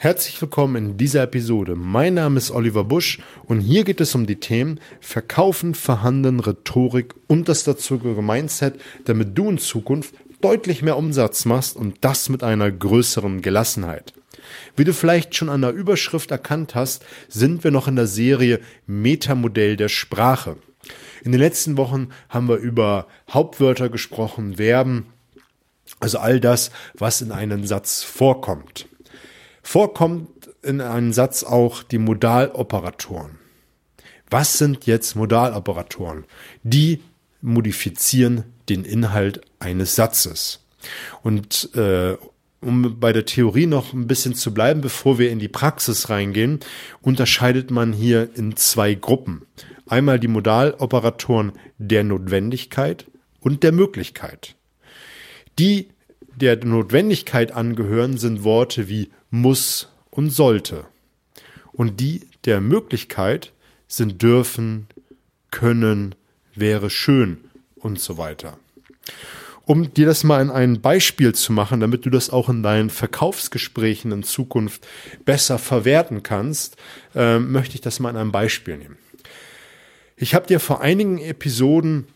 Herzlich willkommen in dieser Episode. Mein Name ist Oliver Busch und hier geht es um die Themen Verkaufen, Verhandeln, Rhetorik und das dazugehörige Mindset, damit du in Zukunft deutlich mehr Umsatz machst und das mit einer größeren Gelassenheit. Wie du vielleicht schon an der Überschrift erkannt hast, sind wir noch in der Serie Metamodell der Sprache. In den letzten Wochen haben wir über Hauptwörter gesprochen, Verben, also all das, was in einem Satz vorkommt. Vorkommt in einem Satz auch die Modaloperatoren. Was sind jetzt Modaloperatoren? Die modifizieren den Inhalt eines Satzes. Und äh, um bei der Theorie noch ein bisschen zu bleiben, bevor wir in die Praxis reingehen, unterscheidet man hier in zwei Gruppen. Einmal die Modaloperatoren der Notwendigkeit und der Möglichkeit. Die der Notwendigkeit angehören, sind Worte wie muss und sollte. Und die der Möglichkeit sind dürfen, können, wäre schön und so weiter. Um dir das mal in ein Beispiel zu machen, damit du das auch in deinen Verkaufsgesprächen in Zukunft besser verwerten kannst, äh, möchte ich das mal in einem Beispiel nehmen. Ich habe dir vor einigen Episoden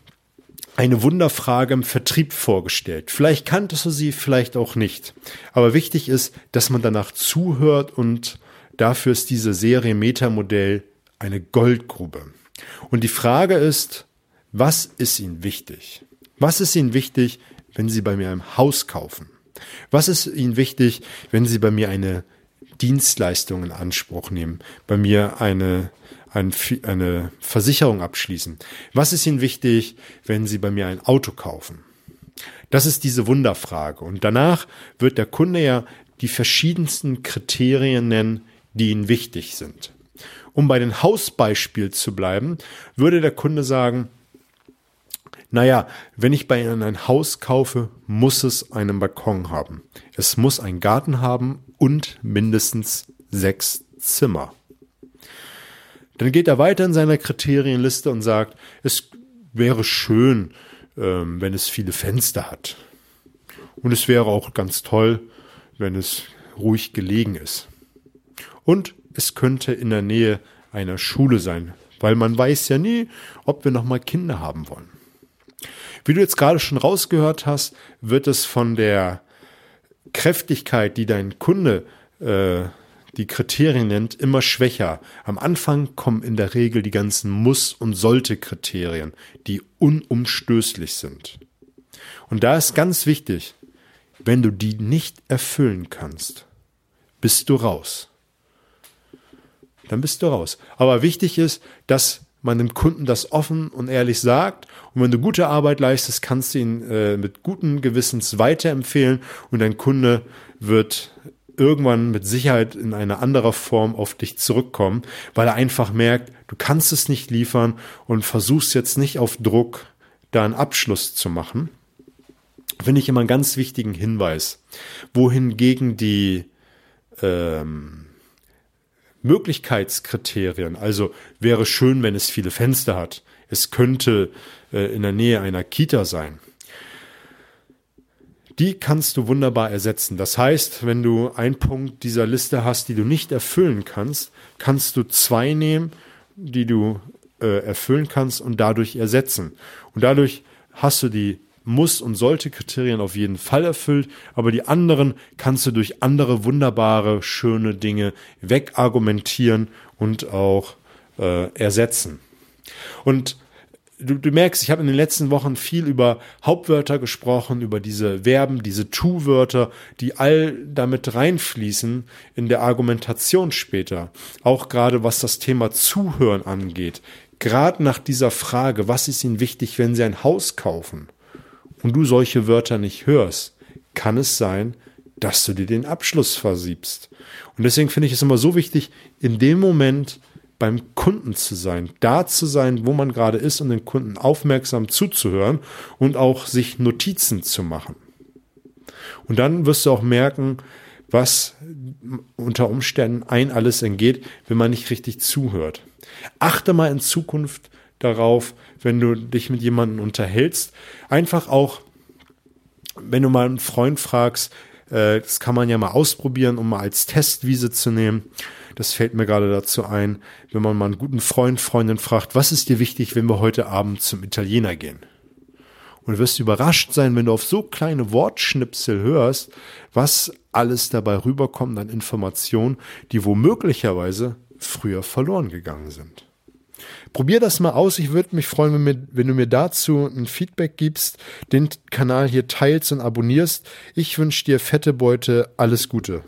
eine Wunderfrage im Vertrieb vorgestellt. Vielleicht kanntest du sie, vielleicht auch nicht. Aber wichtig ist, dass man danach zuhört und dafür ist diese Serie Metamodell eine Goldgrube. Und die Frage ist, was ist Ihnen wichtig? Was ist Ihnen wichtig, wenn Sie bei mir ein Haus kaufen? Was ist Ihnen wichtig, wenn Sie bei mir eine Dienstleistung in Anspruch nehmen, bei mir eine eine Versicherung abschließen? Was ist Ihnen wichtig, wenn Sie bei mir ein Auto kaufen? Das ist diese Wunderfrage. Und danach wird der Kunde ja die verschiedensten Kriterien nennen, die Ihnen wichtig sind. Um bei dem Hausbeispiel zu bleiben, würde der Kunde sagen, naja, wenn ich bei Ihnen ein Haus kaufe, muss es einen Balkon haben. Es muss einen Garten haben und mindestens sechs Zimmer. Dann geht er weiter in seiner Kriterienliste und sagt, es wäre schön, ähm, wenn es viele Fenster hat. Und es wäre auch ganz toll, wenn es ruhig gelegen ist. Und es könnte in der Nähe einer Schule sein, weil man weiß ja nie, ob wir nochmal Kinder haben wollen. Wie du jetzt gerade schon rausgehört hast, wird es von der Kräftigkeit, die dein Kunde äh, die Kriterien nennt, immer schwächer. Am Anfang kommen in der Regel die ganzen Muss- und Sollte-Kriterien, die unumstößlich sind. Und da ist ganz wichtig, wenn du die nicht erfüllen kannst, bist du raus. Dann bist du raus. Aber wichtig ist, dass man dem Kunden das offen und ehrlich sagt. Und wenn du gute Arbeit leistest, kannst du ihn äh, mit gutem Gewissens weiterempfehlen und dein Kunde wird irgendwann mit Sicherheit in einer anderen Form auf dich zurückkommen, weil er einfach merkt, du kannst es nicht liefern und versuchst jetzt nicht auf Druck da einen Abschluss zu machen. Finde ich immer einen ganz wichtigen Hinweis. Wohingegen die ähm, Möglichkeitskriterien, also wäre schön, wenn es viele Fenster hat, es könnte äh, in der Nähe einer Kita sein die kannst du wunderbar ersetzen. Das heißt, wenn du einen Punkt dieser Liste hast, die du nicht erfüllen kannst, kannst du zwei nehmen, die du äh, erfüllen kannst und dadurch ersetzen. Und dadurch hast du die muss und sollte Kriterien auf jeden Fall erfüllt, aber die anderen kannst du durch andere wunderbare, schöne Dinge wegargumentieren und auch äh, ersetzen. Und du, du merkst, ich habe in den letzten Wochen viel über Hauptwörter gesprochen, über diese Verben, diese Tu-Wörter, die all damit reinfließen in der Argumentation später. Auch gerade was das Thema Zuhören angeht. Gerade nach dieser Frage, was ist Ihnen wichtig, wenn Sie ein Haus kaufen? Und du solche Wörter nicht hörst, kann es sein, dass du dir den Abschluss versiebst. Und deswegen finde ich es immer so wichtig, in dem Moment beim Kunden zu sein, da zu sein, wo man gerade ist und den Kunden aufmerksam zuzuhören und auch sich Notizen zu machen. Und dann wirst du auch merken, was unter Umständen ein alles entgeht, wenn man nicht richtig zuhört. Achte mal in Zukunft darauf, wenn du dich mit jemandem unterhältst, einfach auch, wenn du mal einen Freund fragst, Äh, das kann man ja mal ausprobieren, um mal als Testwiese zu nehmen. Das fällt mir gerade dazu ein, wenn man mal einen guten Freund, Freundin fragt, was ist dir wichtig, wenn wir heute Abend zum Italiener gehen? Und du wirst überrascht sein, wenn du auf so kleine Wortschnipsel hörst, was alles dabei rüberkommt an Informationen, die womöglicherweise früher verloren gegangen sind. Probier das mal aus. Ich würde mich freuen, wenn, mir, wenn, du mir dazu ein Feedback gibst, den Kanal hier teilst und abonnierst. Ich wünsche dir fette Beute. Alles Gute.